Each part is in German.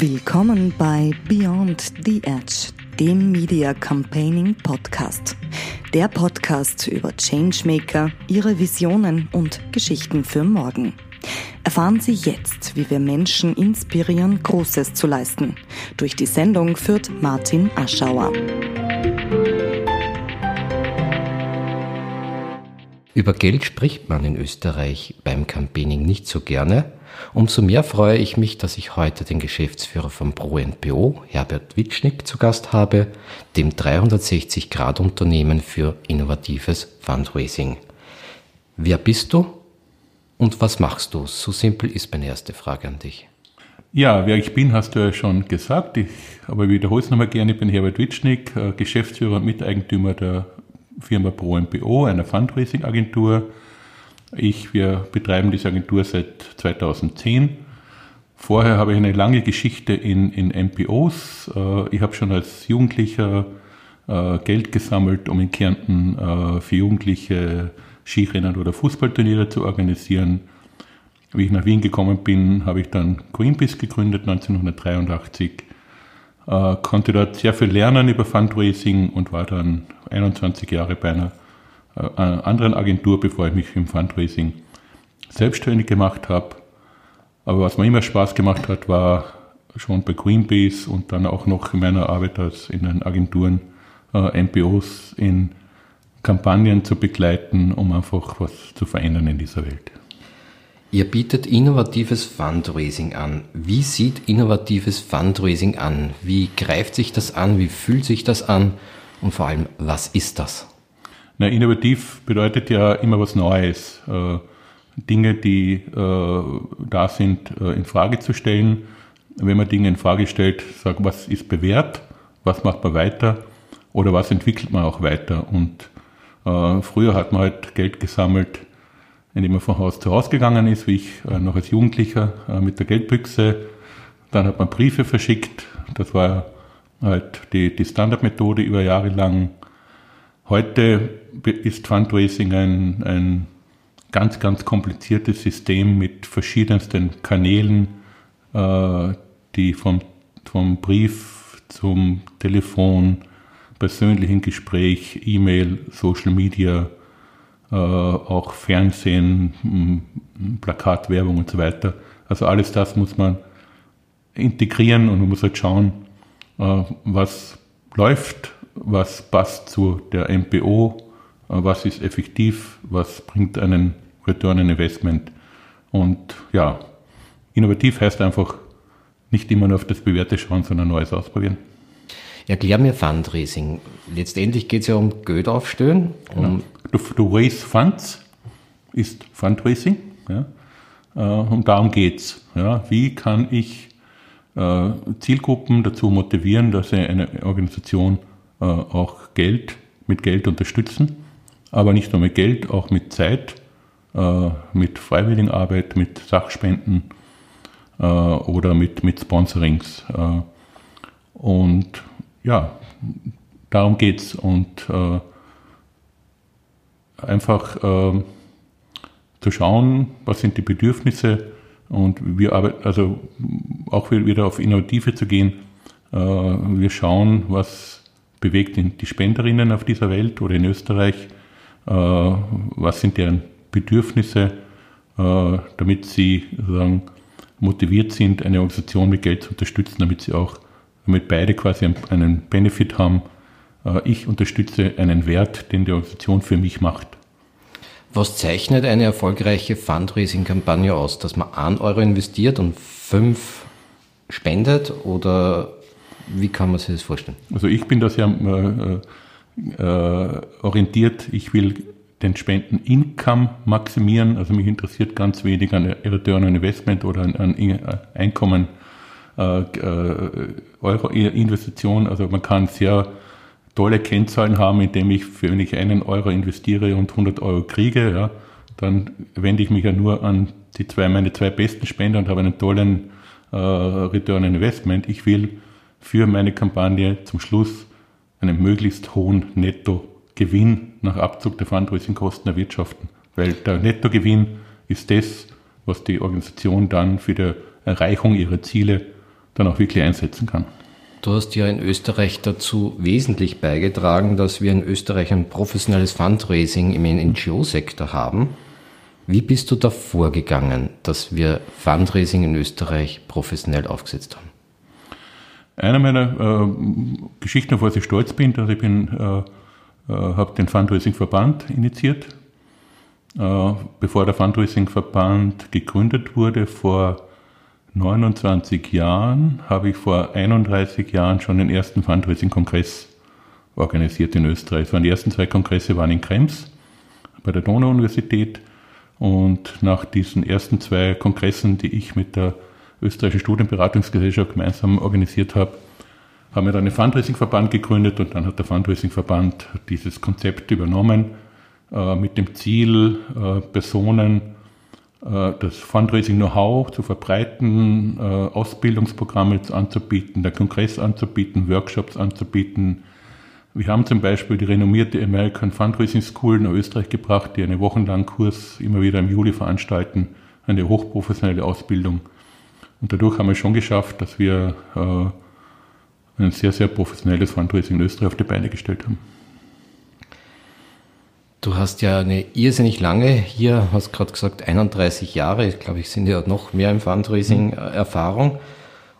Willkommen bei Beyond the Edge, dem Media Campaigning Podcast. Der Podcast über Changemaker, ihre Visionen und Geschichten für morgen. Erfahren Sie jetzt, wie wir Menschen inspirieren, Großes zu leisten. Durch die Sendung führt Martin Aschauer. Über Geld spricht man in Österreich beim Campaigning nicht so gerne. Umso mehr freue ich mich, dass ich heute den Geschäftsführer von ProNPO, Herbert Witschnick, zu Gast habe, dem 360-Grad-Unternehmen für innovatives Fundraising. Wer bist du und was machst du? So simpel ist meine erste Frage an dich. Ja, wer ich bin, hast du ja schon gesagt. Ich, aber ich wiederhole es nochmal gerne. Ich bin Herbert Witschnick, äh, Geschäftsführer und Miteigentümer der Firma ProMPO, einer Fundraising-Agentur. Ich, wir betreiben diese Agentur seit 2010. Vorher habe ich eine lange Geschichte in, in MPOs. Äh, ich habe schon als Jugendlicher äh, Geld gesammelt, um in Kärnten äh, für Jugendliche Skirennen oder Fußballturniere zu organisieren. Wie ich nach Wien gekommen bin, habe ich dann Greenpeace gegründet 1983 äh, konnte dort sehr viel lernen über Fundraising und war dann 21 Jahre bei einer, einer anderen Agentur, bevor ich mich im Fundraising selbstständig gemacht habe. Aber was mir immer Spaß gemacht hat, war schon bei Greenpeace und dann auch noch in meiner Arbeit als in den Agenturen äh, MPOs in Kampagnen zu begleiten, um einfach was zu verändern in dieser Welt. Ihr bietet innovatives Fundraising an. Wie sieht innovatives Fundraising an? Wie greift sich das an? Wie fühlt sich das an? Und vor allem, was ist das? Na, innovativ bedeutet ja immer was Neues. Äh, Dinge, die äh, da sind, äh, in Frage zu stellen. Wenn man Dinge in Frage stellt, sagt, was ist bewährt? Was macht man weiter? Oder was entwickelt man auch weiter? Und früher hat man halt Geld gesammelt, indem er von Haus zu Haus gegangen ist, wie ich noch als Jugendlicher mit der Geldbüchse. Dann hat man Briefe verschickt. Das war halt die, die Standardmethode über Jahre lang. Heute ist Fundraising ein, ein ganz, ganz kompliziertes System mit verschiedensten Kanälen, äh, die vom, vom Brief zum Telefon, persönlichen Gespräch, E-Mail, Social Media, äh, auch Fernsehen, Plakatwerbung und so weiter. Also alles das muss man integrieren und man muss halt schauen, äh, was läuft, was passt zu der MPO, was ist effektiv, was bringt einen Return on Investment. Und ja, innovativ heißt einfach nicht immer nur auf das Bewährte schauen, sondern Neues ausprobieren. Erklär mir Fundraising. Letztendlich geht es ja um Geld aufstellen. Um du, du raise Funds ist Fundraising. Ja? Äh, und darum geht's. Ja? Wie kann ich äh, Zielgruppen dazu motivieren, dass sie eine Organisation äh, auch Geld mit Geld unterstützen, aber nicht nur mit Geld, auch mit Zeit, äh, mit Freiwilligenarbeit, mit Sachspenden äh, oder mit, mit Sponsorings. Äh, und ja, darum geht's und einfach äh, zu schauen, was sind die Bedürfnisse und wir arbeiten, also auch wieder auf Innovative zu gehen. Wir schauen, was bewegt die Spenderinnen auf dieser Welt oder in Österreich, was sind deren Bedürfnisse, äh, damit sie sozusagen motiviert sind, eine Organisation mit Geld zu unterstützen, damit sie auch damit beide quasi einen Benefit haben. Äh, ich unterstütze einen Wert, den die Organisation für mich macht. Was zeichnet eine erfolgreiche Fundraising-Kampagne aus? Dass man 1 Euro investiert und 5 spendet oder wie kann man sich das vorstellen? Also ich bin da sehr äh, äh, orientiert. Ich will den Spenden-Income maximieren. Also mich interessiert ganz wenig an Return on Investment oder an, an Einkommen äh, äh, Euro-Investition. Also man kann sehr tolle Kennzahlen haben, indem ich, für, wenn ich einen Euro investiere und 100 Euro kriege, ja, dann wende ich mich ja nur an die zwei, meine zwei besten Spender und habe einen tollen äh, Return on Investment. Ich will für meine Kampagne zum Schluss einen möglichst hohen Nettogewinn nach Abzug der Fundraising-Kosten erwirtschaften. Weil der Nettogewinn ist das, was die Organisation dann für die Erreichung ihrer Ziele dann auch wirklich einsetzen kann. Du hast ja in Österreich dazu wesentlich beigetragen, dass wir in Österreich ein professionelles Fundraising im NGO-Sektor haben. Wie bist du da vorgegangen, dass wir Fundraising in Österreich professionell aufgesetzt haben? Eine meiner äh, Geschichten, auf was ich stolz bin, dass ich bin, äh, äh, habe den Fundraising-Verband initiiert. Äh, bevor der Fundraising-Verband gegründet wurde, vor 29 Jahren, habe ich vor 31 Jahren schon den ersten Fundraising-Kongress organisiert in Österreich. Es waren die ersten zwei Kongresse waren in Krems bei der Donau-Universität. Und nach diesen ersten zwei Kongressen, die ich mit der österreichischen Studienberatungsgesellschaft gemeinsam organisiert habe, haben wir dann einen Fundraising-Verband gegründet und dann hat der Fundraising-Verband dieses Konzept übernommen äh, mit dem Ziel, äh, Personen äh, das Fundraising-Know-how zu verbreiten, Ausbildungsprogramme anzubieten, der Kongress anzubieten, Workshops anzubieten. Wir haben zum Beispiel die renommierte American Fundraising School nach Österreich gebracht, die einen wochenlangen Kurs immer wieder im Juli veranstalten, eine hochprofessionelle Ausbildung. Und dadurch haben wir schon geschafft, dass wir äh, ein sehr, sehr professionelles Fundraising in Österreich auf die Beine gestellt haben. Du hast ja eine irrsinnig lange, hier hast gerade gesagt 31 Jahre, ich glaube ich sind ja noch mehr im Fundraising mhm. Erfahrung.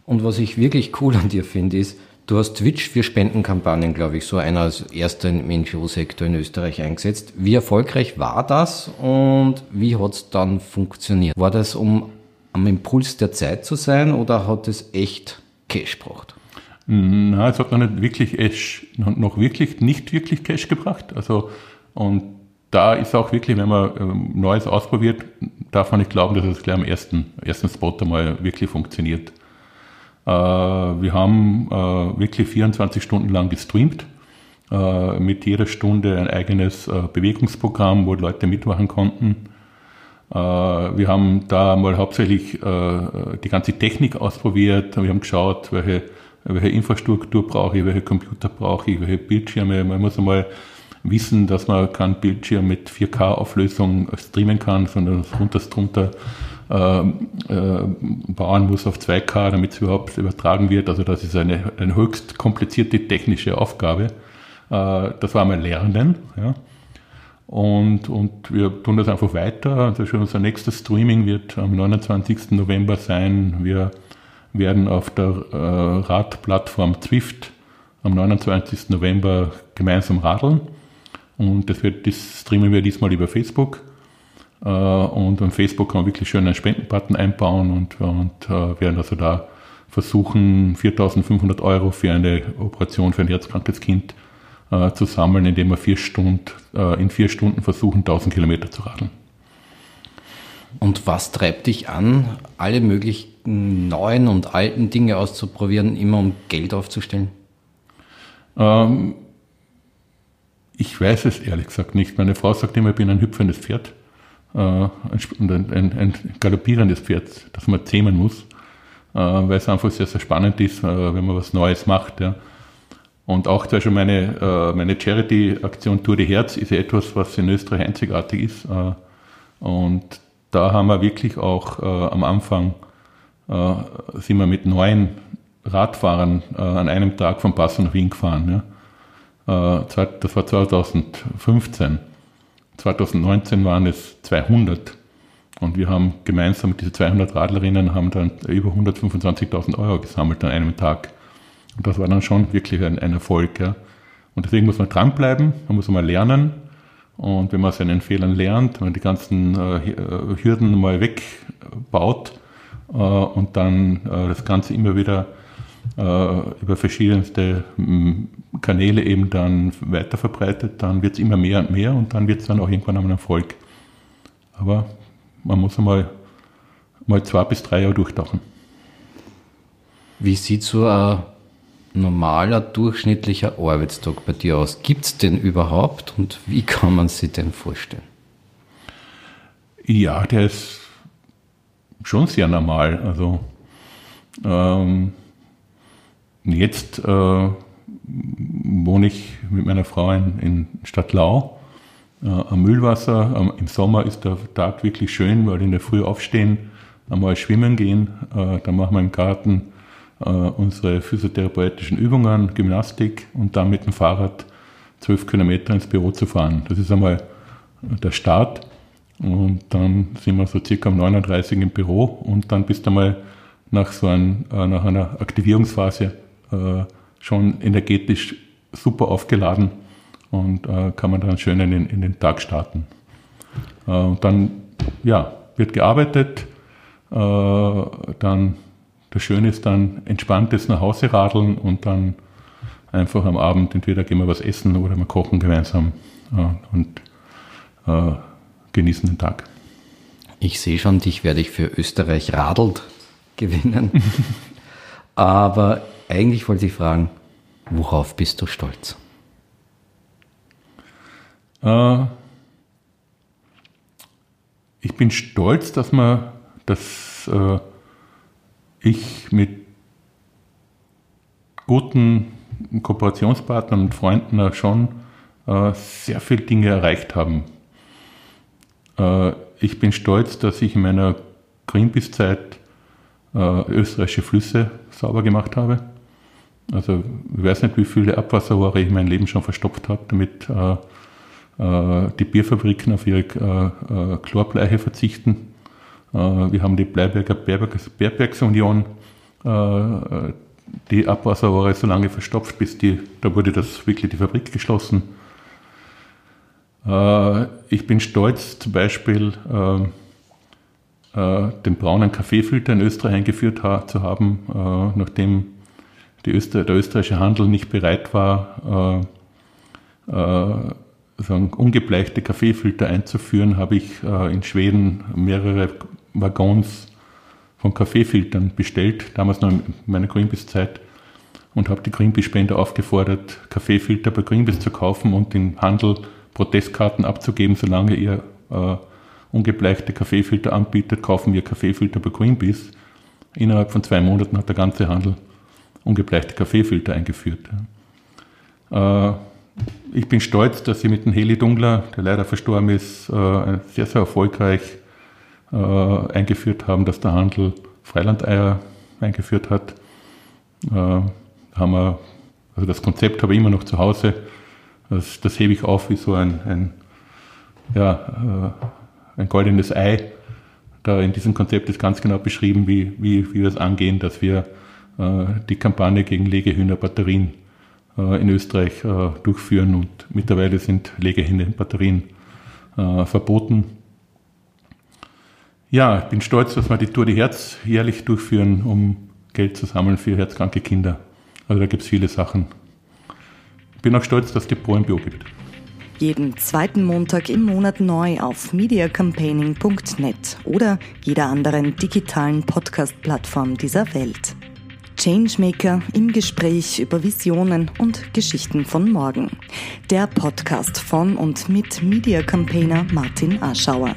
Und was ich wirklich cool an dir finde, ist, du hast Twitch für Spendenkampagnen, glaube ich, so einer als erster im NGO-Sektor in Österreich eingesetzt. Wie erfolgreich war das und wie hat es dann funktioniert? War das, um am Impuls der Zeit zu sein oder hat es echt Cash gebracht? Na, es hat noch nicht wirklich, noch wirklich, nicht wirklich Cash gebracht. Also und da ist auch wirklich, wenn man ähm, Neues ausprobiert, darf man nicht glauben, dass es gleich am ersten, ersten Spot einmal wirklich funktioniert. Äh, wir haben äh, wirklich 24 Stunden lang gestreamt, äh, mit jeder Stunde ein eigenes Bewegungsprogramm, wo Leute mitmachen konnten. Wir haben da mal hauptsächlich die ganze Technik ausprobiert. Wir haben geschaut, welche, welche Infrastruktur brauche ich, welche Computer brauche ich, welche Bildschirme. Man muss einmal wissen, dass man keinen Bildschirm mit 4K-Auflösung streamen kann, sondern runter drunter äh, äh, bauen muss auf 2K, damit es überhaupt übertragen wird. Also das ist eine, eine höchst komplizierte technische Aufgabe. Äh, das war mal Lernen. Ja. Und, und wir tun das einfach weiter. Also schon unser nächstes Streaming wird am 29. November sein. Wir werden auf der äh, Radplattform Zwift am 29. November gemeinsam radeln. Und das, wird, das streamen wir diesmal über Facebook. Äh, und auf Facebook kann man wirklich schön einen Spendenbutton einbauen und, und äh, werden also da versuchen, 4.500 Euro für eine Operation für ein herzkrankes Kind äh, zu sammeln, indem wir vier Stunden, in vier Stunden versuchen, 1000 Kilometer zu radeln. Und was treibt dich an, alle möglichen neuen und alten Dinge auszuprobieren, immer um Geld aufzustellen? Ähm, ich weiß es ehrlich gesagt nicht. Meine Frau sagt immer, ich bin ein hüpfendes Pferd äh, ein, ein, ein, galoppierendes Pferd, das man zähmen muss, äh, weil es einfach sehr, sehr spannend ist, äh, wenn man was Neues macht. Ja. Und auch zum Beispiel meine, äh, meine Charity-Aktion Tour de Herz ist etwas, was in Österreich einzigartig ist. Äh, und da haben wir wirklich auch äh, am Anfang sind wir mit neun Radfahrern an einem Tag von Passau nach Wien gefahren. Das war 2015. 2019 waren es 200. Und wir haben gemeinsam mit diesen 200 Radlerinnen haben dann über 125.000 Euro gesammelt an einem Tag. Und das war dann schon wirklich ein, ein Erfolg. Ja. Und deswegen muss man dranbleiben, man muss mal lernen. Und wenn man seinen Fehlern lernt, wenn man die ganzen äh, äh Hürden mal wegbaut äh, und dann äh, das Ganze immer wieder äh, über verschiedenste Kanäle eben dann weiterverbreitet, dann wird es immer mehr und mehr und dann wird es dann auch irgendwann ein Erfolg. Aber man muss einmal mal zwei bis drei Jahre durchtauchen. Wie sieht so ein normaler, durchschnittlicher Arbeitstag bei dir aus? Gibt es den überhaupt und wie kann man sich den vorstellen? Ja, der ist schon sehr normal. Also ähm, Jetzt äh, wohne ich mit meiner Frau in, in Stadtlau äh, am Mühlwasser. Ähm, Im Sommer ist der Tag wirklich schön, weil in der Früh aufstehen, einmal schwimmen gehen, äh, dann machen wir im Garten unsere physiotherapeutischen Übungen, Gymnastik und dann mit dem Fahrrad zwölf Kilometer ins Büro zu fahren. Das ist einmal der Start. Und dann sind wir so circa um 39 im Büro und dann bist du mal nach so ein, äh, nach einer Aktivierungsphase äh, schon energetisch super aufgeladen und äh, kann man dann schön in den, in den Tag starten. Äh, und dann ja, wird gearbeitet, äh, dann das Schöne ist dann entspanntes nach Hause radeln und dann einfach am Abend entweder gehen wir was essen oder wir kochen gemeinsam äh, und äh, genießen den Tag. Ich sehe schon, dich werde ich für Österreich radelt gewinnen. Aber eigentlich wollte ich fragen, worauf bist du stolz? Äh, ich bin stolz, dass man, dass äh, ich mit guten Kooperationspartnern und Freunden schon äh, sehr viele Dinge erreicht haben. Äh, ich bin stolz, dass ich in meiner Greenpeace-Zeit äh, österreichische Flüsse sauber gemacht habe. Also ich weiß nicht, wie viele Abwasserrohre ich mein Leben schon verstopft habe, damit äh, äh, die Bierfabriken auf ihre äh, Chlorbleiche verzichten. Wir haben die Bleiberger Bergwerksunion die Abwasserrohre so lange verstopft, bis die, da wurde das wirklich die Fabrik geschlossen. ich bin stolz zum Beispiel den braunen Kaffeefilter in Österreich eingeführt zu haben, nachdem der österreichische Handel nicht bereit war, äh, äh, sagen, ungebleichte Kaffeefilter einzuführen, habe ich äh, in Schweden mehrere Waggons von Kaffeefiltern bestellt, damals noch in meiner Greenpeace-Zeit, und habe die Greenpeace-Spender aufgefordert, Kaffeefilter bei Greenpeace zu kaufen und im Handel Protestkarten abzugeben, solange ihr äh, ungebleichte Kaffeefilter anbietet, kaufen wir Kaffeefilter bei Greenpeace. Innerhalb von zwei Monaten hat der ganze Handel ungebleichte Kaffeefilter eingeführt. Äh, ich bin stolz, dass Sie mit dem Heli Dungler, der leider verstorben ist, äh, sehr, sehr erfolgreich äh, eingeführt haben, dass der Handel Freilandeier eingeführt hat. haben wir, also das Konzept habe ich immer noch zu Hause. Das, das hebe ich auf wie so ein, ein, ja, ein goldenes Ei. Da in diesem Konzept ist ganz genau beschrieben, wie, wie, wie wir es angehen, dass wir äh, die Kampagne gegen Legehühnerbatterien äh, in Österreich äh, durchführen und mittlerweile sind Legehühnerbatterien verboten. Ja, ich bin stolz, dass wir die Tour de Herz jährlich durchführen, um Geld zu sammeln für herzkranke Kinder. Also da gibt es viele Sachen. Ich bin auch stolz, dass es die Pro MBO gibt. Jeden zweiten Montag im Monat neu auf mediacampaigning.net oder jeder anderen digitalen Podcast-Plattform dieser Welt. Changemaker im Gespräch über Visionen und Geschichten von morgen. Der Podcast von und mit Media Campaigner Martin Aschauer.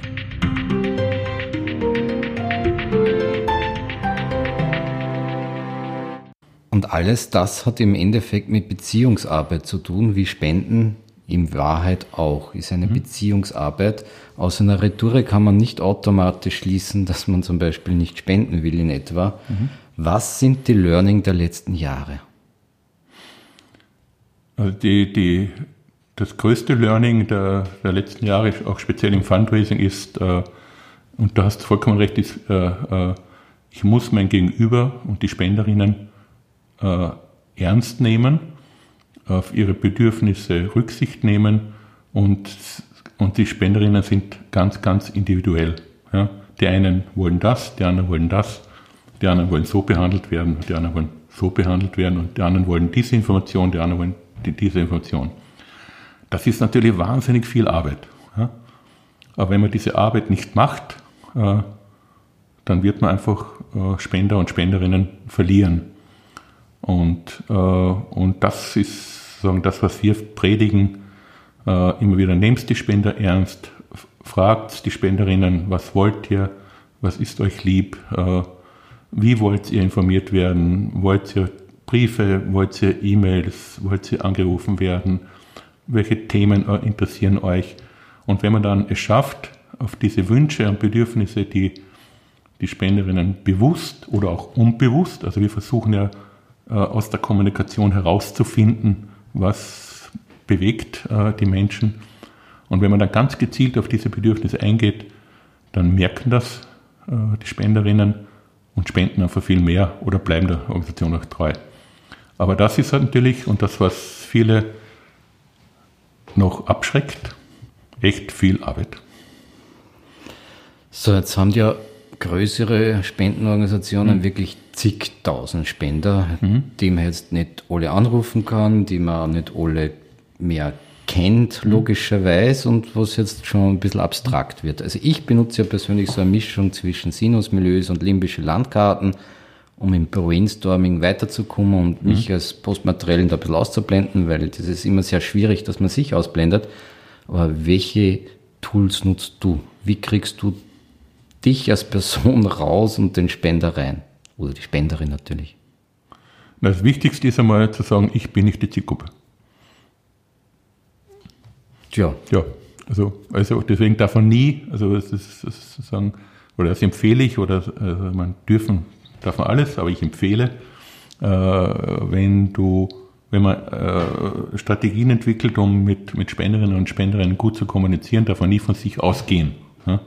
Und alles das hat im Endeffekt mit Beziehungsarbeit zu tun, wie Spenden in Wahrheit auch, ist eine mhm. Beziehungsarbeit. Aus einer Retour kann man nicht automatisch schließen, dass man zum Beispiel nicht spenden will in etwa. Mhm. Was sind die Learning der letzten Jahre? Also die, die, das größte Learning der, der, letzten Jahre, auch speziell im Fundraising, ist, äh, und da hast du vollkommen recht, ist, äh, äh, ich muss mein Gegenüber und die Spenderinnen äh, ernst nehmen, auf ihre Bedürfnisse Rücksicht nehmen und, und die Spenderinnen sind ganz, ganz individuell. Ja? Die einen wollen das, die anderen wollen das die anderen wollen so behandelt werden, die anderen wollen so behandelt werden und die anderen wollen diese Information, die anderen wollen die, diese Information. Das ist natürlich wahnsinnig viel Arbeit. Ja? Aber wenn man diese Arbeit nicht macht, äh, dann wird man einfach äh, Spender und Spenderinnen verlieren. Und, äh, und das ist sagen, das, was wir predigen, äh, immer wieder, nehmt die Spender ernst, fragt die Spenderinnen, was wollt ihr, was ist euch lieb, äh, wie wollt ihr informiert werden? Wollt ihr Briefe? Wollt ihr E-Mails? Wollt ihr angerufen werden? Welche Themen interessieren euch? Und wenn man dann es schafft, auf diese Wünsche und Bedürfnisse, die die Spenderinnen bewusst oder auch unbewusst. Also wir versuchen ja äh, aus der Kommunikation herauszufinden, was bewegt äh, die Menschen. Und wenn man dann ganz gezielt auf diese Bedürfnisse eingeht, dann merken das äh, die Spenderinnen und spenden einfach viel mehr oder bleiben der Organisation auch treu. Aber das ist natürlich, und das, was viele noch abschreckt, echt viel Arbeit. So, jetzt haben ja größere Spendenorganisationen mhm. wirklich zigtausend Spender, mhm. die man jetzt nicht alle anrufen kann, die man nicht alle mehr kennt, mhm. logischerweise, und was jetzt schon ein bisschen abstrakt wird. Also ich benutze ja persönlich so eine Mischung zwischen Sinusmilieus und limbische Landkarten, um im Brainstorming weiterzukommen und mhm. mich als Postmaterial da ein bisschen auszublenden, weil das ist immer sehr schwierig, dass man sich ausblendet. Aber welche Tools nutzt du? Wie kriegst du dich als Person raus und den Spender rein? Oder die Spenderin natürlich. Das Wichtigste ist einmal zu sagen, ich bin nicht die Zielgruppe. Tja. Ja, also, also deswegen darf man nie, also das ist, das ist sozusagen, oder das empfehle ich, oder also man dürfen, darf man alles, aber ich empfehle, äh, wenn du, wenn man äh, Strategien entwickelt, um mit, mit Spenderinnen und Spenderinnen gut zu kommunizieren, darf man nie von sich ausgehen. Ja?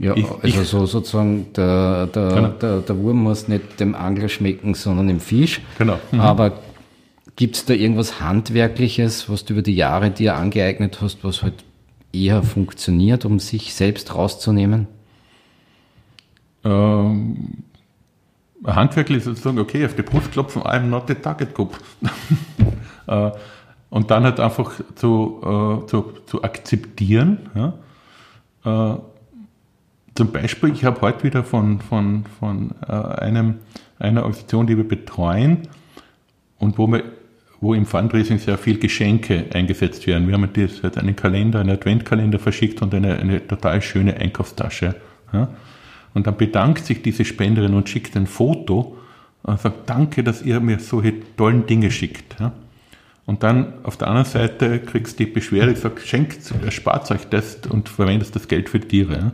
Ja, ich, also ich, so sozusagen, der, der, genau. der, der Wurm muss nicht dem Angler schmecken, sondern dem Fisch. Genau. Mhm. Aber gibt es da irgendwas Handwerkliches, was du über die Jahre dir angeeignet hast, was halt eher funktioniert, um sich selbst rauszunehmen? Ähm, handwerklich sozusagen, okay, auf die Brust klopfen, I'm not the target group. äh, und dann halt einfach zu, äh, zu, zu akzeptieren, ja, äh, zum Beispiel, ich habe heute wieder von, von, von äh, einem, einer Organisation, die wir betreuen und wo, wir, wo im Fundraising sehr viel Geschenke eingesetzt werden. Wir haben jetzt einen Kalender, einen Adventkalender verschickt und eine, eine total schöne Einkaufstasche. Ja? Und dann bedankt sich diese Spenderin und schickt ein Foto und sagt, danke, dass ihr mir solche tollen Dinge schickt. Ja? Und dann auf der anderen Seite kriegst du die Beschwerde, sagt, schenkt, spart euch das und verwendet das Geld für Tiere. Ja?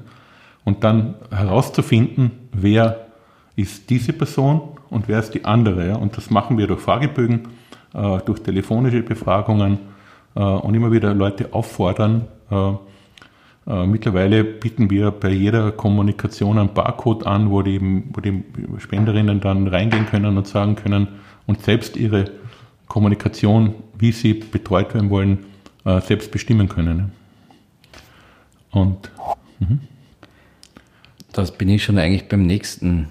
Und dann herauszufinden, wer ist diese Person und wer ist die andere. Ja? Und das machen wir durch Fragebögen, äh, durch telefonische Befragungen äh, und immer wieder Leute auffordern. Äh, äh mittlerweile bieten wir bei jeder Kommunikation einen Barcode an, wo die, wo die Spenderinnen dann reingehen können und sagen können und selbst ihre Kommunikation, wie sie betreut werden wollen, äh, selbst bestimmen können. Und mhm. Das bin ich schon eigentlich beim nächsten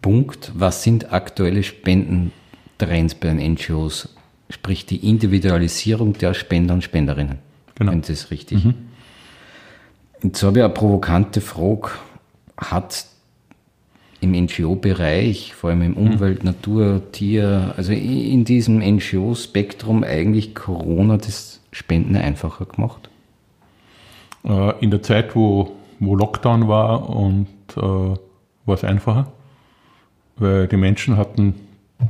Punkt. Was sind aktuelle Spendentrends bei den NGOs? Sprich die Individualisierung der Spender und Spenderinnen. Genau. Wenn das richtig. Mhm. Jetzt habe ich eine provokante Frage. Hat im NGO-Bereich, vor allem im mhm. Umwelt-, Natur-, Tier, also in diesem NGO-Spektrum eigentlich Corona das Spenden einfacher gemacht? Äh, in der Zeit, wo wo Lockdown war und äh, war es einfacher, weil die Menschen hatten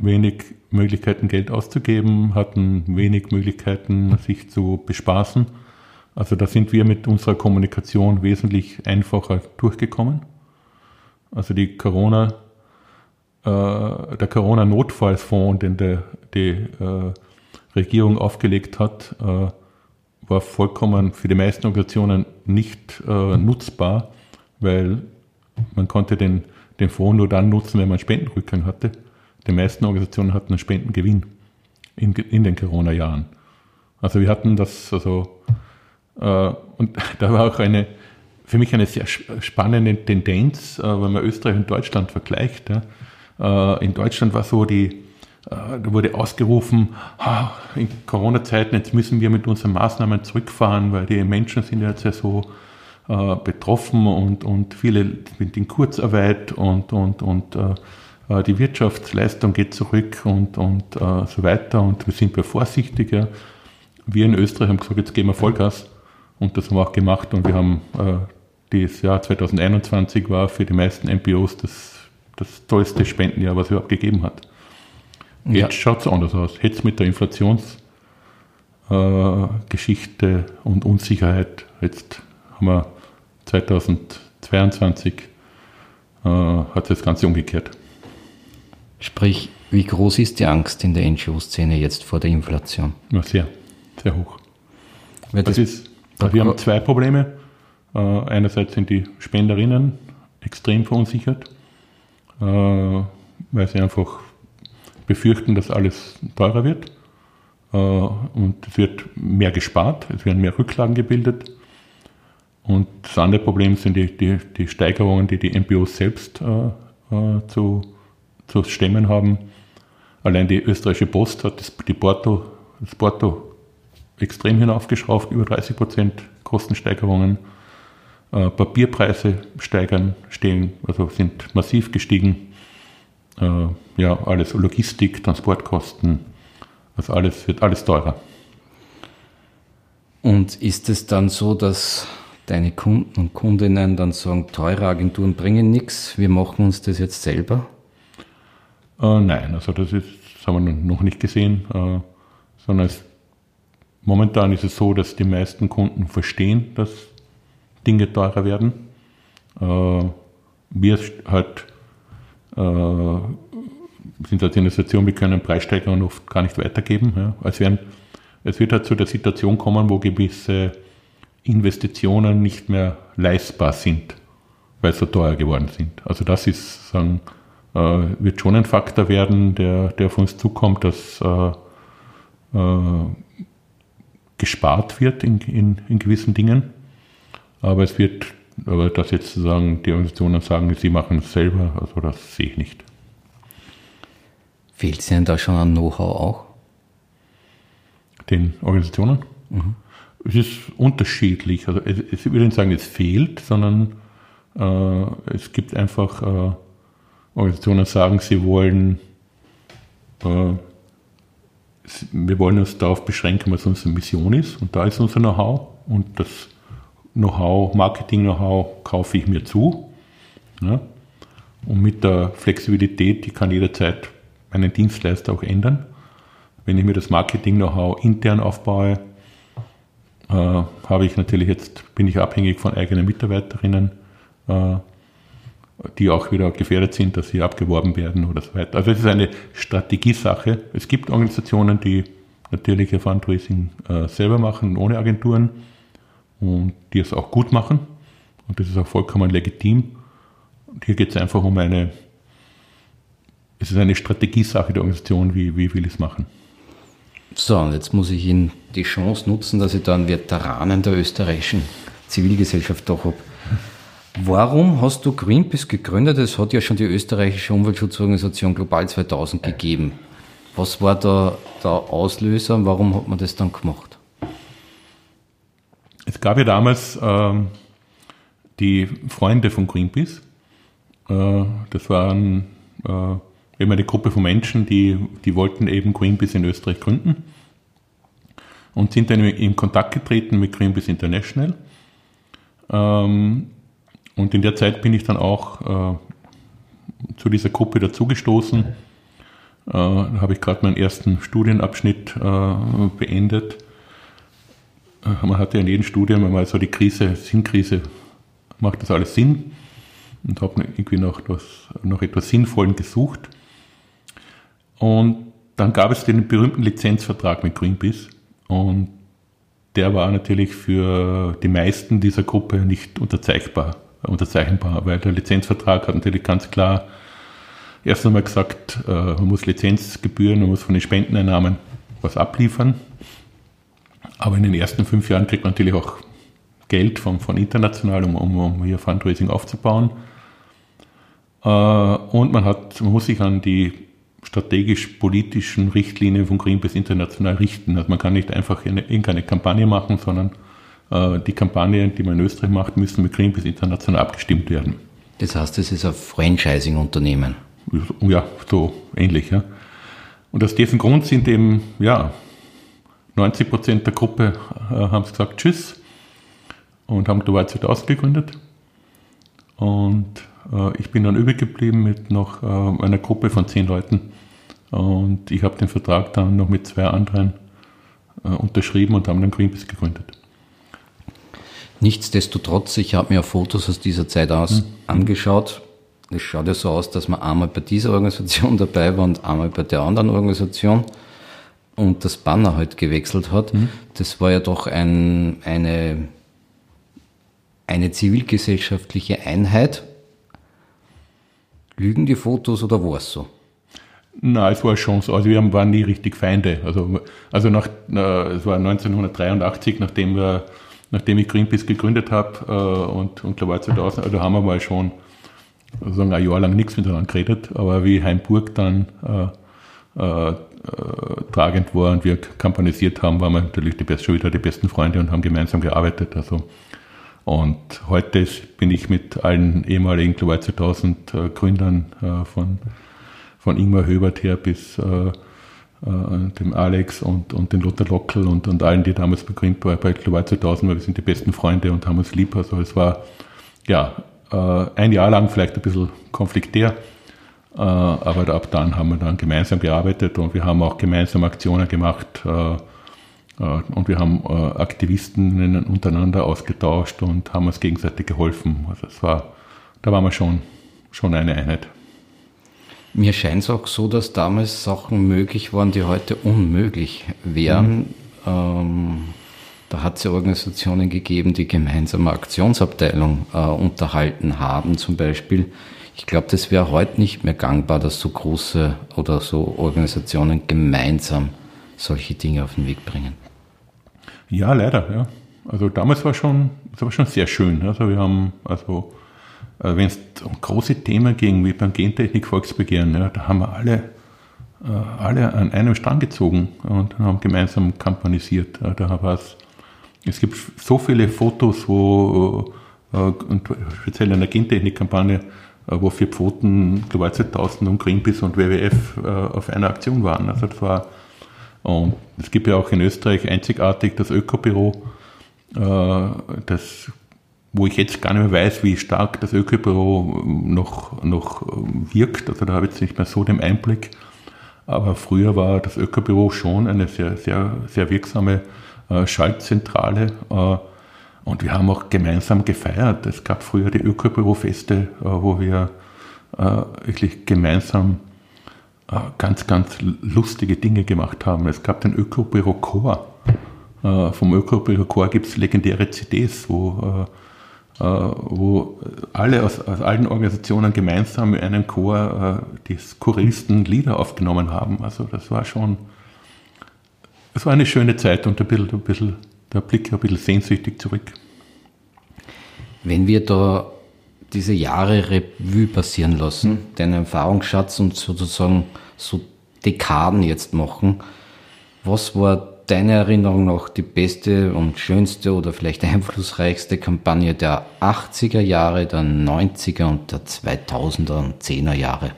wenig Möglichkeiten, Geld auszugeben, hatten wenig Möglichkeiten, sich zu bespaßen. Also da sind wir mit unserer Kommunikation wesentlich einfacher durchgekommen. Also die Corona, äh, der Corona-Notfallsfonds, den der, die äh, Regierung aufgelegt hat, äh, war vollkommen für die meisten Organisationen nicht äh, nutzbar, weil man konnte den, den Fonds nur dann nutzen, wenn man Spendenrückgang hatte. Die meisten Organisationen hatten einen Spendengewinn in, in den Corona-Jahren. Also wir hatten das, also, äh, und da war auch eine, für mich eine sehr spannende Tendenz, äh, wenn man Österreich und Deutschland vergleicht. Ja. Äh, in Deutschland war so die, da wurde ausgerufen, in Corona-Zeiten, jetzt müssen wir mit unseren Maßnahmen zurückfahren, weil die Menschen sind jetzt ja so äh, betroffen und, und viele sind in Kurzarbeit und, und, und äh, die Wirtschaftsleistung geht zurück und, und so weiter und wir sind vorsichtiger. Wir in Österreich haben gesagt, jetzt gehen wir Vollgas und das haben wir auch gemacht und wir haben das Jahr 2021 war für die meisten NPOs das, das tollste Spendenjahr, was es überhaupt gegeben hat. Jetzt ja. schaut es anders aus. Jetzt mit der Inflationsgeschichte äh, und Unsicherheit, jetzt haben wir 2022 äh, hat das Ganze umgekehrt. Sprich, wie groß ist die Angst in der NGO-Szene jetzt vor der Inflation? Ja, sehr, sehr hoch. Weil Das das ist, wir haben zwei Probleme. Äh, einerseits sind die Spenderinnen extrem verunsichert, äh, weil sie einfach befürchten, dass alles teurer wird. Äh, und es wird mehr gespart, es werden mehr Rücklagen gebildet. Und das andere Problem sind die, die, die Steigerungen, die die MBOs selbst äh, äh, zu, zu stemmen haben. Allein die österreichische Post hat das, die Porto, das Porto extrem hinaufgeschraubt, über 30 Prozent Kostensteigerungen. Äh, Papierpreise steigern, stehen, also sind massiv gestiegen. Äh, ja, alles Logistik, Transportkosten, also alles wird alles teurer. Und ist es dann so, dass deine Kunden und Kundinnen dann sagen, teure Agenturen bringen nichts, wir machen uns das jetzt selber? Äh, nein, also das, ist, das haben wir noch nicht gesehen, äh, sondern es, momentan ist es so, dass die meisten Kunden verstehen, dass Dinge teurer werden. Äh, wir halt sind als in der Situation, wir können Preissteigerungen oft gar nicht weitergeben. Ja. Es, werden, es wird halt zu der Situation kommen, wo gewisse Investitionen nicht mehr leistbar sind, weil sie so teuer geworden sind. Also das ist, sagen, äh, wird schon ein Faktor werden, der, der auf uns zukommt, dass äh, äh, gespart wird in, in, in gewissen Dingen. Aber es wird, aber das jetzt zu sagen, die Organisationen sagen, sie machen es selber, also das sehe ich nicht. Fehlt es Ihnen da schon an Know-how auch? Den Organisationen? Es ist unterschiedlich. Also es, ich würde nicht sagen, es fehlt, sondern äh, es gibt einfach äh, Organisationen, die sagen, sie wollen, äh, wir wollen uns darauf beschränken, was unsere Mission ist. Und da ist unser Know-how. Und das Know-how, Marketing-Know-how kaufe ich mir zu. Ja? Und mit der Flexibilität, die kann jederzeit meinen Dienstleister auch ändern. Wenn ich mir das Marketing-Know-how intern aufbaue, äh, habe ich natürlich jetzt, bin ich abhängig von eigenen Mitarbeiterinnen, äh, die auch wieder gefährdet sind, dass sie abgeworben werden oder so weiter. Also es ist eine Strategiesache. Es gibt Organisationen, die natürlich ihr Fundraising äh, selber machen, ohne Agenturen und die es auch gut machen. Und das ist auch vollkommen legitim. Und hier geht es einfach um eine, es ist eine Strategiesache der Organisation, wie, wie will ich es machen. So, und jetzt muss ich Ihnen die Chance nutzen, dass ich da einen Veteranen der österreichischen Zivilgesellschaft doch habe. Warum hast du Greenpeace gegründet? Es hat ja schon die österreichische Umweltschutzorganisation Global 2000 gegeben. Was war da der Auslöser und warum hat man das dann gemacht? Es gab ja damals ähm, die Freunde von Greenpeace. Äh, das waren äh, eben eine Gruppe von Menschen, die, die wollten eben Greenpeace in Österreich gründen und sind dann in Kontakt getreten mit Greenpeace International. Ähm, und in der Zeit bin ich dann auch äh, zu dieser Gruppe dazugestoßen. Äh, da habe ich gerade meinen ersten Studienabschnitt äh, beendet man hatte in jedem Studium mal so die Krise, Sinnkrise, macht das alles Sinn? Und habe irgendwie noch, etwas, noch etwas Sinnvollen gesucht. Und dann gab es den berühmten Lizenzvertrag mit Greenpeace. Und der war natürlich für die meisten dieser Gruppe nicht unterzeichnbar, unterzeichnbar weil der Lizenzvertrag hat natürlich ganz klar erst einmal gesagt, äh, man muss Lizenzgebühren, man muss von den Spendeneinnahmen was abliefern. Aber in den ersten fünf Jahren kriegt man natürlich auch Geld von, von international, um, um, um hier Fundraising aufzubauen. Äh, und man, hat, man muss sich an die strategisch-politischen Richtlinien von Greenpeace international richten. Also man kann nicht einfach eine, irgendeine Kampagne machen, sondern äh, die Kampagnen, die man in Österreich macht, müssen mit Greenpeace international abgestimmt werden. Das heißt, es ist ein Franchising-Unternehmen. Ja, so ähnlich. Ja. Und aus diesem Grund sind eben, ja, 90 Prozent der Gruppe äh, haben gesagt Tschüss und haben Global 2000 gegründet. Und äh, ich bin dann übrig geblieben mit noch äh, einer Gruppe von zehn Leuten. Und ich habe den Vertrag dann noch mit zwei anderen äh, unterschrieben und haben dann Greenpeace gegründet. Nichtsdestotrotz, ich habe mir Fotos aus dieser Zeit aus angeschaut. es schaut ja so aus, dass man einmal bei dieser Organisation dabei war und einmal bei der anderen Organisation und das Banner halt gewechselt hat. Mhm. Das war ja doch ein, eine, eine zivilgesellschaftliche Einheit. Lügen die Fotos oder war es so? Nein, es war schon so. Also wir waren nie richtig Feinde. Also, also nach, äh, es war 1983, nachdem, wir, nachdem ich Greenpeace gegründet habe äh, und, und glaube 2000, also haben wir mal schon sagen, ein Jahr lang nichts miteinander geredet, aber wie Heimburg dann äh, äh, tragend war und wir kampanisiert haben, waren wir natürlich die best, schon wieder die besten Freunde und haben gemeinsam gearbeitet. Also und heute bin ich mit allen ehemaligen Global 2000 äh, Gründern äh, von, von Ingmar Höbert her bis äh, äh, dem Alex und, und den Lothar Lockel und, und allen, die damals begründet waren bei Global 2000, weil wir sind die besten Freunde und haben uns lieb. Also es war ja äh, ein Jahr lang vielleicht ein bisschen konfliktär, äh, aber ab dann haben wir dann gemeinsam gearbeitet und wir haben auch gemeinsam Aktionen gemacht und wir haben Aktivisten untereinander ausgetauscht und haben uns gegenseitig geholfen. Also es war, da waren wir schon, schon eine Einheit. Mir scheint es auch so, dass damals Sachen möglich waren, die heute unmöglich wären. Mhm. Ähm, da hat es ja Organisationen gegeben, die gemeinsame Aktionsabteilung äh, unterhalten haben, zum Beispiel. Ich glaube, das wäre heute nicht mehr gangbar, dass so große oder so Organisationen gemeinsam solche Dinge auf den Weg bringen. Ja, leider, ja. Also damals war schon, das war schon sehr schön. Also wir haben, also äh, wenn es um große Themen ging, wie beim Gentechnik-Volksbegehren, ja, da haben wir alle, äh, alle an einem Strang gezogen und haben gemeinsam kampanisiert. Da war es, es gibt so viele Fotos, wo, äh, speziell in der Gentechnik-Kampagne, wo vier Pfoten, 2000 und Greenpeace und WWF auf einer Aktion waren. Also das war, und es gibt ja auch in Österreich einzigartig das Ökobüro, das wo ich jetzt gar nicht mehr weiß, wie stark das Ökobüro noch, noch wirkt. Also da habe ich jetzt nicht mehr so den Einblick. Aber früher war das Ökobüro schon eine sehr, sehr, sehr wirksame äh, Schaltzentrale. Und wir haben auch gemeinsam gefeiert. Es gab früher die Ökobüro-Feste, äh, wo wir äh, wirklich gemeinsam äh, ganz, ganz lustige Dinge gemacht haben. Es gab den Ökobüro-Chor. Vom Ökobüro-Chor gibt es legendäre CDs, wo wo alle aus, aus allen Organisationen gemeinsam mit einem Chor die skurrilsten Lieder aufgenommen haben. Also das war schon, es war eine schöne Zeit und ein bisschen, ein bisschen, der Blick ein bisschen sehnsüchtig zurück. Wenn wir da diese Jahre Revue passieren lassen, hm. deinen Erfahrungsschatz und sozusagen so Dekaden jetzt machen, was war deiner Erinnerung nach die beste und schönste oder vielleicht einflussreichste Kampagne der 80er Jahre, der 90er und der 2000er und 10er Jahre?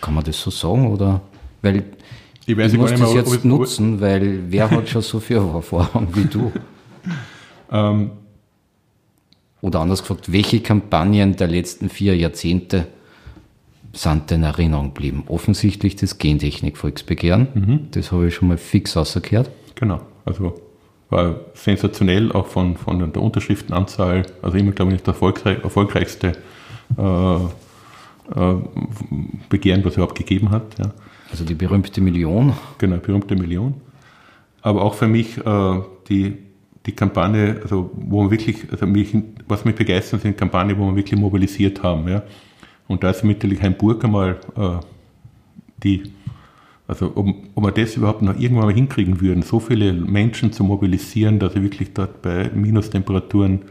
Kann man das so sagen oder? Weil ich, weiß, ich muss das jetzt ob, nutzen, weil wer hat schon so viel Erfahrung wie du? Ähm, oder anders gefragt, welche Kampagnen der letzten vier Jahrzehnte sind in Erinnerung geblieben. Offensichtlich das Gentechnik-Volksbegehren, mhm. das habe ich schon mal fix rausgehört. Genau, also war sensationell, auch von, von der Unterschriftenanzahl, also immer, glaube ich, das erfolgreichste äh, Begehren, was es überhaupt gegeben hat. Ja. Also die berühmte Million. Genau, berühmte Million. Aber auch für mich äh, die, die Kampagne, also wo man wirklich, also mich, was mich begeistert, sind Kampagnen, wo wir wirklich mobilisiert haben. Ja. Und da ist natürlich ein Burg einmal äh, die, also ob, ob wir das überhaupt noch irgendwann mal hinkriegen würden, so viele Menschen zu mobilisieren, dass sie wirklich dort bei Minustemperaturen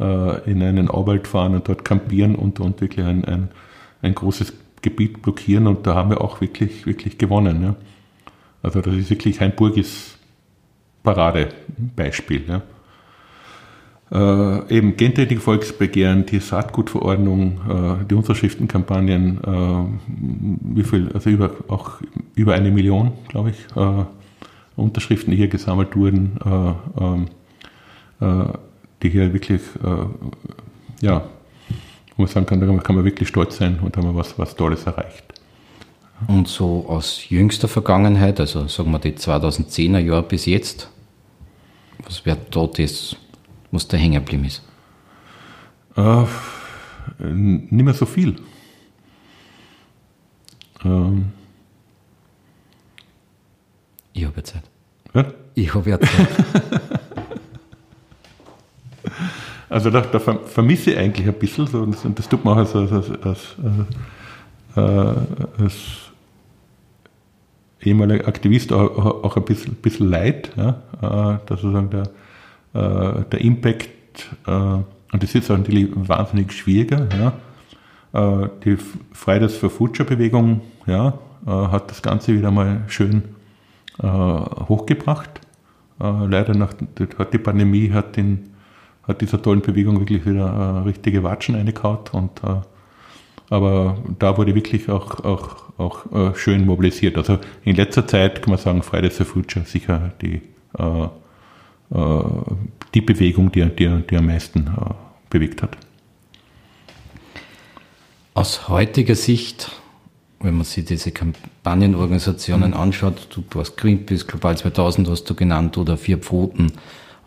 äh, in einen Auwald fahren und dort campieren und, und wirklich ein, ein, ein großes Gebiet blockieren und da haben wir auch wirklich, wirklich gewonnen. Ja. Also das ist wirklich ein Burgis Paradebeispiel. Ja. Äh, eben Gentechnik Volksbegehren, die Saatgutverordnung, äh, die Unterschriftenkampagnen, äh, wie viel, also über, auch über eine Million, glaube ich, äh, Unterschriften, die hier gesammelt wurden, äh, ähm, äh, die hier wirklich, ja, wo man sagen kann, da kann man wirklich stolz sein und haben wir was, was Tolles erreicht. Und so aus jüngster Vergangenheit, also sagen wir die 2010er Jahre bis jetzt, was wäre da das was da hängen geblieben ist? Äh, nicht mehr so viel. Ähm, ich habe ja Zeit. ja? Ich habe ja Zeit. Also da, da vermisse ich eigentlich ein bisschen, so, und das, tut mir auch als, als, als, als, äh, als ehemaliger Aktivist auch, auch ein bisschen, bisschen leid, ja, äh, dass sozusagen der, äh, der Impact, äh, und das ist natürlich wahnsinnig schwieriger, ja, äh, die Fridays for Future Bewegung ja, äh, hat das Ganze wieder mal schön äh, hochgebracht. leider nach, hat die Pandemie hat den hat dieser tollen Bewegung wirklich wieder äh, richtige Watschen eingehaut. Und, äh, aber da wurde wirklich auch, auch, auch äh, schön mobilisiert. Also in letzter Zeit kann man sagen, Fridays for Future sicher die, äh, äh, die Bewegung, die, die, die am meisten äh, bewegt hat. Aus heutiger Sicht, wenn man sich diese Kampagnenorganisationen mhm. anschaut, du hast Greenpeace, Global 2000 hast du genannt oder Vier Pfoten,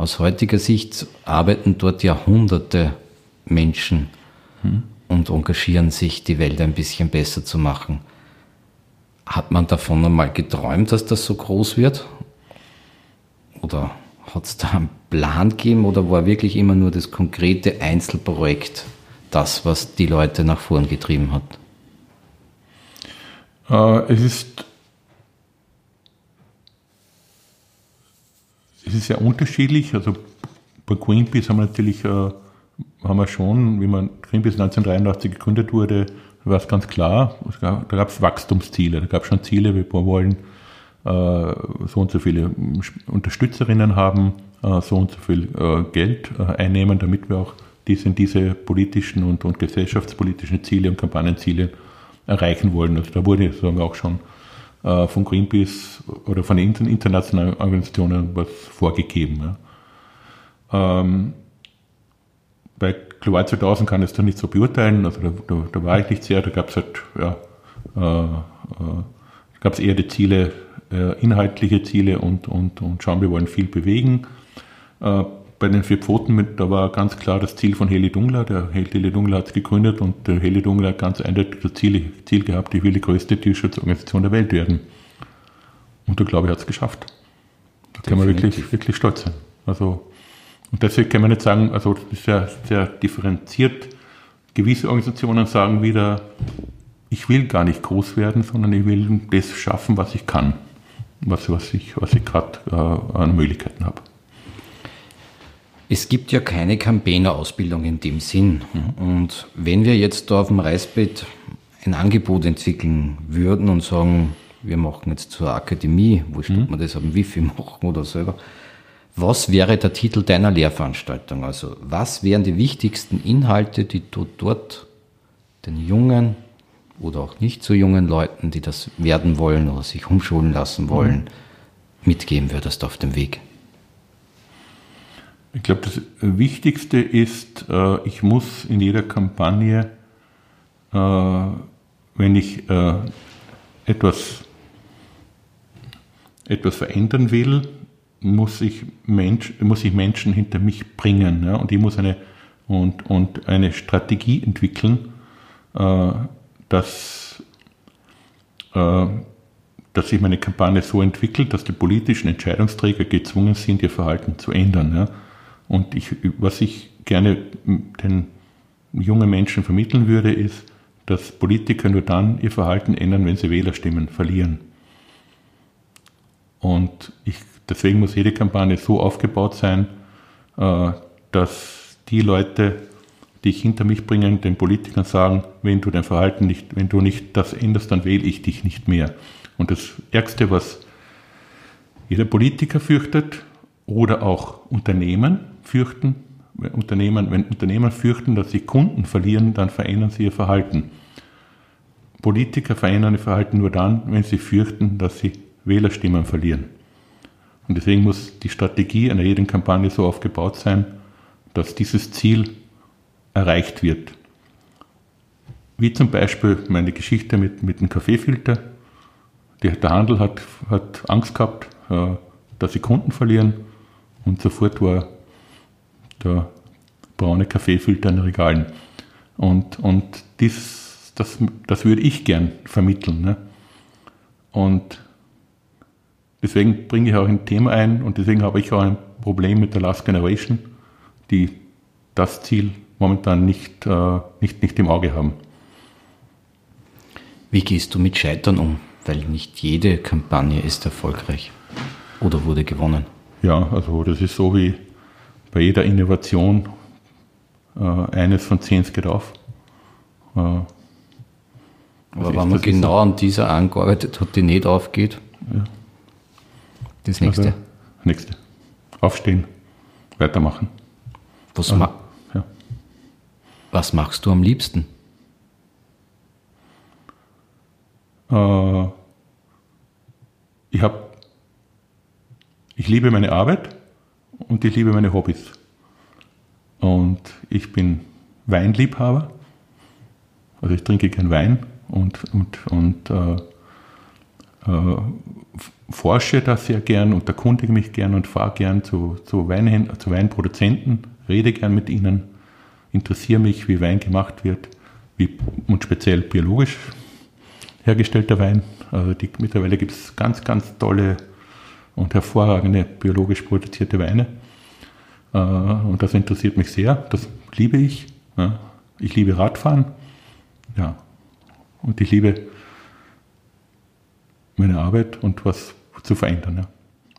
aus heutiger Sicht arbeiten dort Jahrhunderte Menschen hm. und engagieren sich, die Welt ein bisschen besser zu machen. Hat man davon einmal geträumt, dass das so groß wird? Oder hat es da einen Plan gegeben oder war wirklich immer nur das konkrete Einzelprojekt das, was die Leute nach vorn getrieben hat? Äh, es ist es ist sehr unterschiedlich. Also bei Greenpeace haben wir natürlich, äh, haben wir schon, wie man Greenpeace 1983 gegründet wurde, war es ganz klar, gab, da gab es Wachstumsziele, da gab es schon Ziele, wir wollen äh, so und so viele Unterstützerinnen haben, äh, so und so viel äh, Geld äh, einnehmen, damit wir auch diese, diese politischen und, und gesellschaftspolitischen Ziele und Kampagnenziele erreichen wollen. Also da wurde sozusagen auch schon äh, von Greenpeace oder von internationalen Organisationen was vorgegeben. Ja. Ähm, bei Global 2000 kann ich es da nicht so beurteilen, also da, da, da war ich nicht sehr, da gab es halt, ja, äh, äh, eher die Ziele, äh, inhaltliche Ziele und, und, und schauen, wir wollen viel bewegen. Äh, bei den vier Pfoten, mit, da war ganz klar das Ziel von Heli Dungler. Der Heli Dungler hat es gegründet und der Heli Dungler hat ganz eindeutig das Ziel, Ziel gehabt, ich will die größte Tierschutzorganisation der Welt werden. Und da glaube ich, hat es geschafft. Da kann man wirklich, wirklich stolz sein. Also, und deswegen kann man nicht sagen, also das ist ja sehr differenziert. Gewisse Organisationen sagen wieder, ich will gar nicht groß werden, sondern ich will das schaffen, was ich kann, was, was ich, was ich gerade äh, an Möglichkeiten habe. Es gibt ja keine Campaigner-Ausbildung in dem Sinn. Und wenn wir jetzt da auf dem Reisbett ein Angebot entwickeln würden und sagen, wir machen jetzt zur Akademie, wo steht mhm. man das am Wifi machen oder selber, was wäre der Titel deiner Lehrveranstaltung? Also was wären die wichtigsten Inhalte, die du dort den jungen oder auch nicht so jungen Leuten, die das werden wollen oder sich umschulen lassen wollen, mhm. mitgeben würdest auf dem Weg? Ich glaube, das Wichtigste ist, äh, ich muss in jeder Kampagne, äh, wenn ich äh, etwas, etwas verändern will, muss ich, Mensch, muss ich Menschen hinter mich bringen. Ja? Und ich muss eine, und, und eine Strategie entwickeln, dass, dass sich meine Kampagne so entwickelt, dass die politischen Entscheidungsträger gezwungen sind, ihr Verhalten zu ändern. Ja? Und ich, was ich gerne den jungen Menschen vermitteln würde, ist, dass Politiker nur dann ihr Verhalten ändern, wenn sie Wählerstimmen verlieren. Und ich, deswegen muss jede Kampagne so aufgebaut sein, äh, dass die Leute, die ich hinter mich bringen, den Politikern sagen, wenn du dein Verhalten nicht, wenn du nicht das änderst, dann wähle ich dich nicht mehr. Und das Ärgste, was jeder Politiker fürchtet oder auch Unternehmen, fürchten, wenn Unternehmen, wenn Unternehmen fürchten, dass sie Kunden verlieren, dann verändern sie ihr Verhalten. Politiker verändern ihr Verhalten nur dann, wenn sie fürchten, dass sie Wählerstimmen verlieren. Und deswegen muss die Strategie einer jeden Kampagne so aufgebaut sein, dass dieses Ziel erreicht wird. Wie zum Beispiel meine Geschichte mit, mit dem Kaffeefilter. Der, der Handel hat, hat Angst gehabt, äh, dass sie Kunden verlieren und sofort war der braune Kaffeefilter in den Regalen. Und, und dies, das, das würde ich gern vermitteln. Ne? Und deswegen bringe ich auch ein Thema ein und deswegen habe ich auch ein Problem mit der Last Generation, die das Ziel momentan nicht, äh, nicht, nicht im Auge haben. Wie gehst du mit Scheitern um? Weil nicht jede Kampagne ist erfolgreich oder wurde gewonnen. Ja, also das ist so wie bei jeder Innovation. Äh, eines von zehn geht auf. Äh, Aber wenn man genau an dieser angearbeitet hat, die nicht aufgeht, ja. das nächste. Also, nächste. Aufstehen, weitermachen. Was, ma ja. was machst du am liebsten? Äh, ich habe, ich liebe meine Arbeit und ich liebe meine Hobbys. Und ich bin Weinliebhaber, also ich trinke gern Wein und, und, und äh, äh, forsche da sehr gern und erkundige mich gern und fahre gern zu, zu, Weinhändlern, zu Weinproduzenten, rede gern mit ihnen, interessiere mich, wie Wein gemacht wird wie, und speziell biologisch hergestellter Wein. Also die, mittlerweile gibt es ganz, ganz tolle und hervorragende biologisch produzierte Weine. Äh, und das interessiert mich sehr. Das liebe ich. Ich liebe Radfahren. Ja. Und ich liebe meine Arbeit und was zu verändern.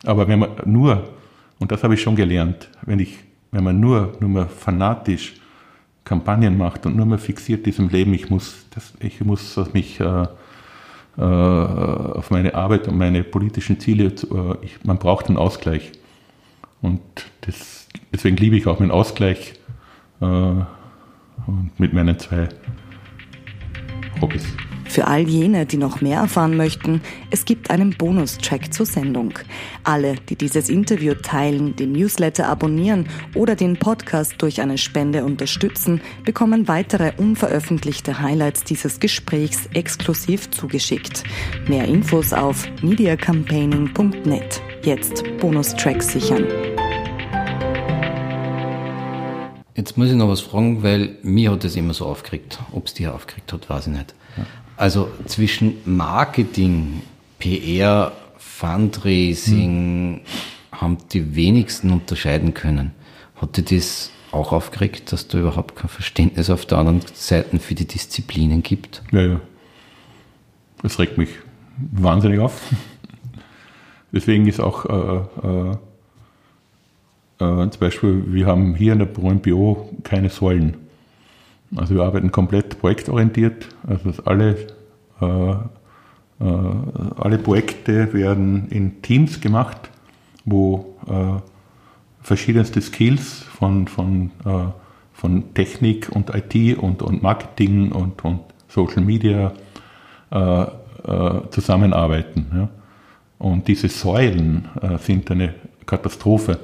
Aber wenn man nur, und das habe ich schon gelernt, wenn, ich, wenn man nur, nur mal fanatisch Kampagnen macht und nur mal fixiert diesem Leben, ich muss, das, ich muss mich äh, auf meine Arbeit und meine politischen Ziele, äh, ich, man braucht einen Ausgleich. Und das, deswegen liebe ich auch meinen Ausgleich äh, mit meinen zwei Hobbys. Für all jene, die noch mehr erfahren möchten, es gibt einen Bonustrack zur Sendung. Alle, die dieses Interview teilen, den Newsletter abonnieren oder den Podcast durch eine Spende unterstützen, bekommen weitere unveröffentlichte Highlights dieses Gesprächs exklusiv zugeschickt. Mehr Infos auf mediacampaigning.net. Jetzt Bonustracks sichern. Jetzt muss ich noch was fragen, weil mir hat das immer so aufgeregt. Ob es dir aufgeregt hat, weiß ich nicht. Also zwischen Marketing, PR, Fundraising hm. haben die wenigsten unterscheiden können. Hat dir das auch aufgeregt, dass du überhaupt kein Verständnis auf der anderen Seite für die Disziplinen gibt? Ja, ja. Das regt mich wahnsinnig auf. Deswegen ist auch äh, äh, äh, zum Beispiel, wir haben hier in der BO keine Säulen. Also wir arbeiten komplett projektorientiert. Also alle, äh, äh, alle Projekte werden in Teams gemacht, wo äh, verschiedenste Skills von, von, äh, von Technik und IT und, und Marketing und, und Social Media äh, äh, zusammenarbeiten. Ja. Und diese Säulen sind eine Katastrophe.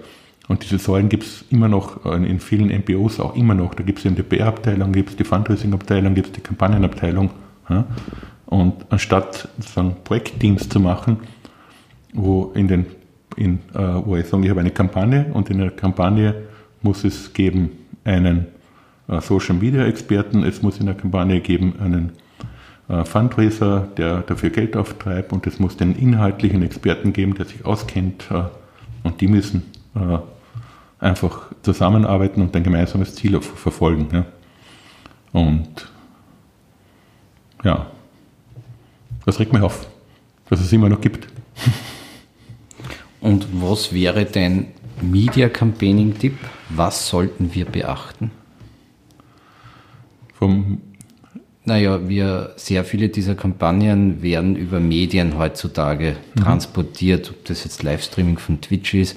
Und diese Säulen gibt es immer noch äh, in vielen MBOs auch immer noch. Da gibt es die PR-Abteilung, gibt es die Fundraising-Abteilung, gibt es die Kampagnenabteilung. Ja? Und anstatt sozusagen Projektteams zu machen, wo in den, in, äh, wo ich sage, ich habe eine Kampagne und in der Kampagne muss es geben einen äh, Social Media Experten, es muss in der Kampagne geben einen äh, Fundraiser, der dafür Geld auftreibt und es muss den inhaltlichen Experten geben, der sich auskennt äh, und die müssen äh, einfach zusammenarbeiten und ein gemeinsames Ziel verfolgen. Ja. Und ja, das regt mich auf, dass es immer noch gibt. Und was wäre dein Media Campaigning Tipp? Was sollten wir beachten? Vom naja, wir, sehr viele dieser Kampagnen werden über Medien heutzutage mhm. transportiert, ob das jetzt Livestreaming von Twitch ist,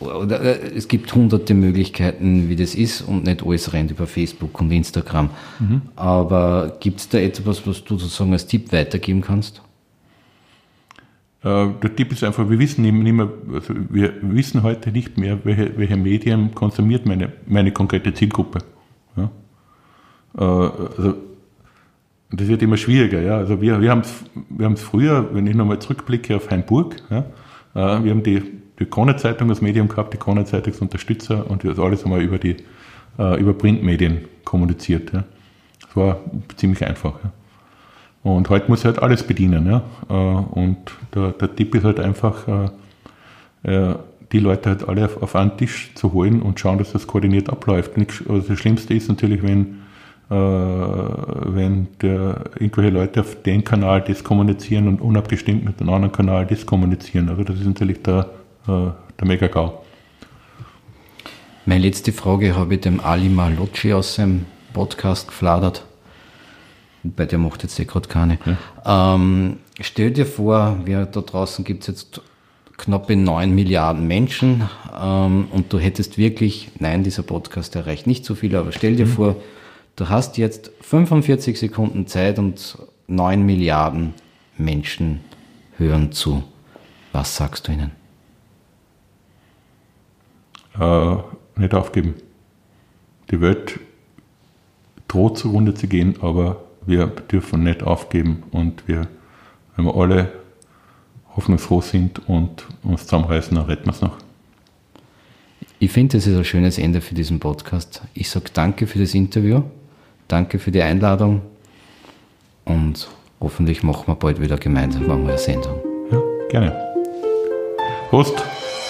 oder, äh, es gibt hunderte Möglichkeiten, wie das ist und nicht alles rennt über Facebook und Instagram. Mhm. Aber gibt es da etwas, was du sozusagen als Tipp weitergeben kannst? Äh, der Tipp ist einfach, wir wissen nicht mehr, also wir wissen heute nicht mehr, welche, welche Medien konsumiert meine, meine konkrete Zielgruppe. Ja? Äh, also, das wird immer schwieriger. Ja? Also wir, wir haben es wir früher, wenn ich nochmal zurückblicke auf Hainburg, ja? wir haben die die Krone-Zeitung als Medium gehabt, die Krone-Zeitungsunterstützer und das alles einmal über die äh, über Printmedien kommuniziert. Ja. Das war ziemlich einfach. Ja. Und heute muss ich halt alles bedienen. Ja. Äh, und der, der Tipp ist halt einfach, äh, äh, die Leute halt alle auf, auf einen Tisch zu holen und schauen, dass das koordiniert abläuft. Also das Schlimmste ist natürlich, wenn, wenn der, irgendwelche Leute auf den Kanal das kommunizieren und unabgestimmt mit einem anderen Kanal das kommunizieren. Also das ist natürlich der, der Mega-GAU. Meine letzte Frage habe ich dem Ali Malocci aus seinem Podcast gefladert bei der macht jetzt eh gerade keine. Ja. Ähm, stell dir vor, wir da draußen gibt es jetzt knappe 9 Milliarden Menschen ähm, und du hättest wirklich, nein, dieser Podcast erreicht nicht so viel, aber stell dir mhm. vor, du hast jetzt 45 Sekunden Zeit und 9 Milliarden Menschen hören zu. Was sagst du ihnen? Äh, nicht aufgeben. Die Welt droht zugrunde zu gehen, aber wir dürfen nicht aufgeben und wir, wenn wir alle hoffnungsfroh sind und uns zusammenreißen, dann retten wir es noch. Ich finde, das ist ein schönes Ende für diesen Podcast. Ich sage danke für das Interview, danke für die Einladung und hoffentlich machen wir bald wieder gemeinsam eine Sendung. Ja, gerne. Prost!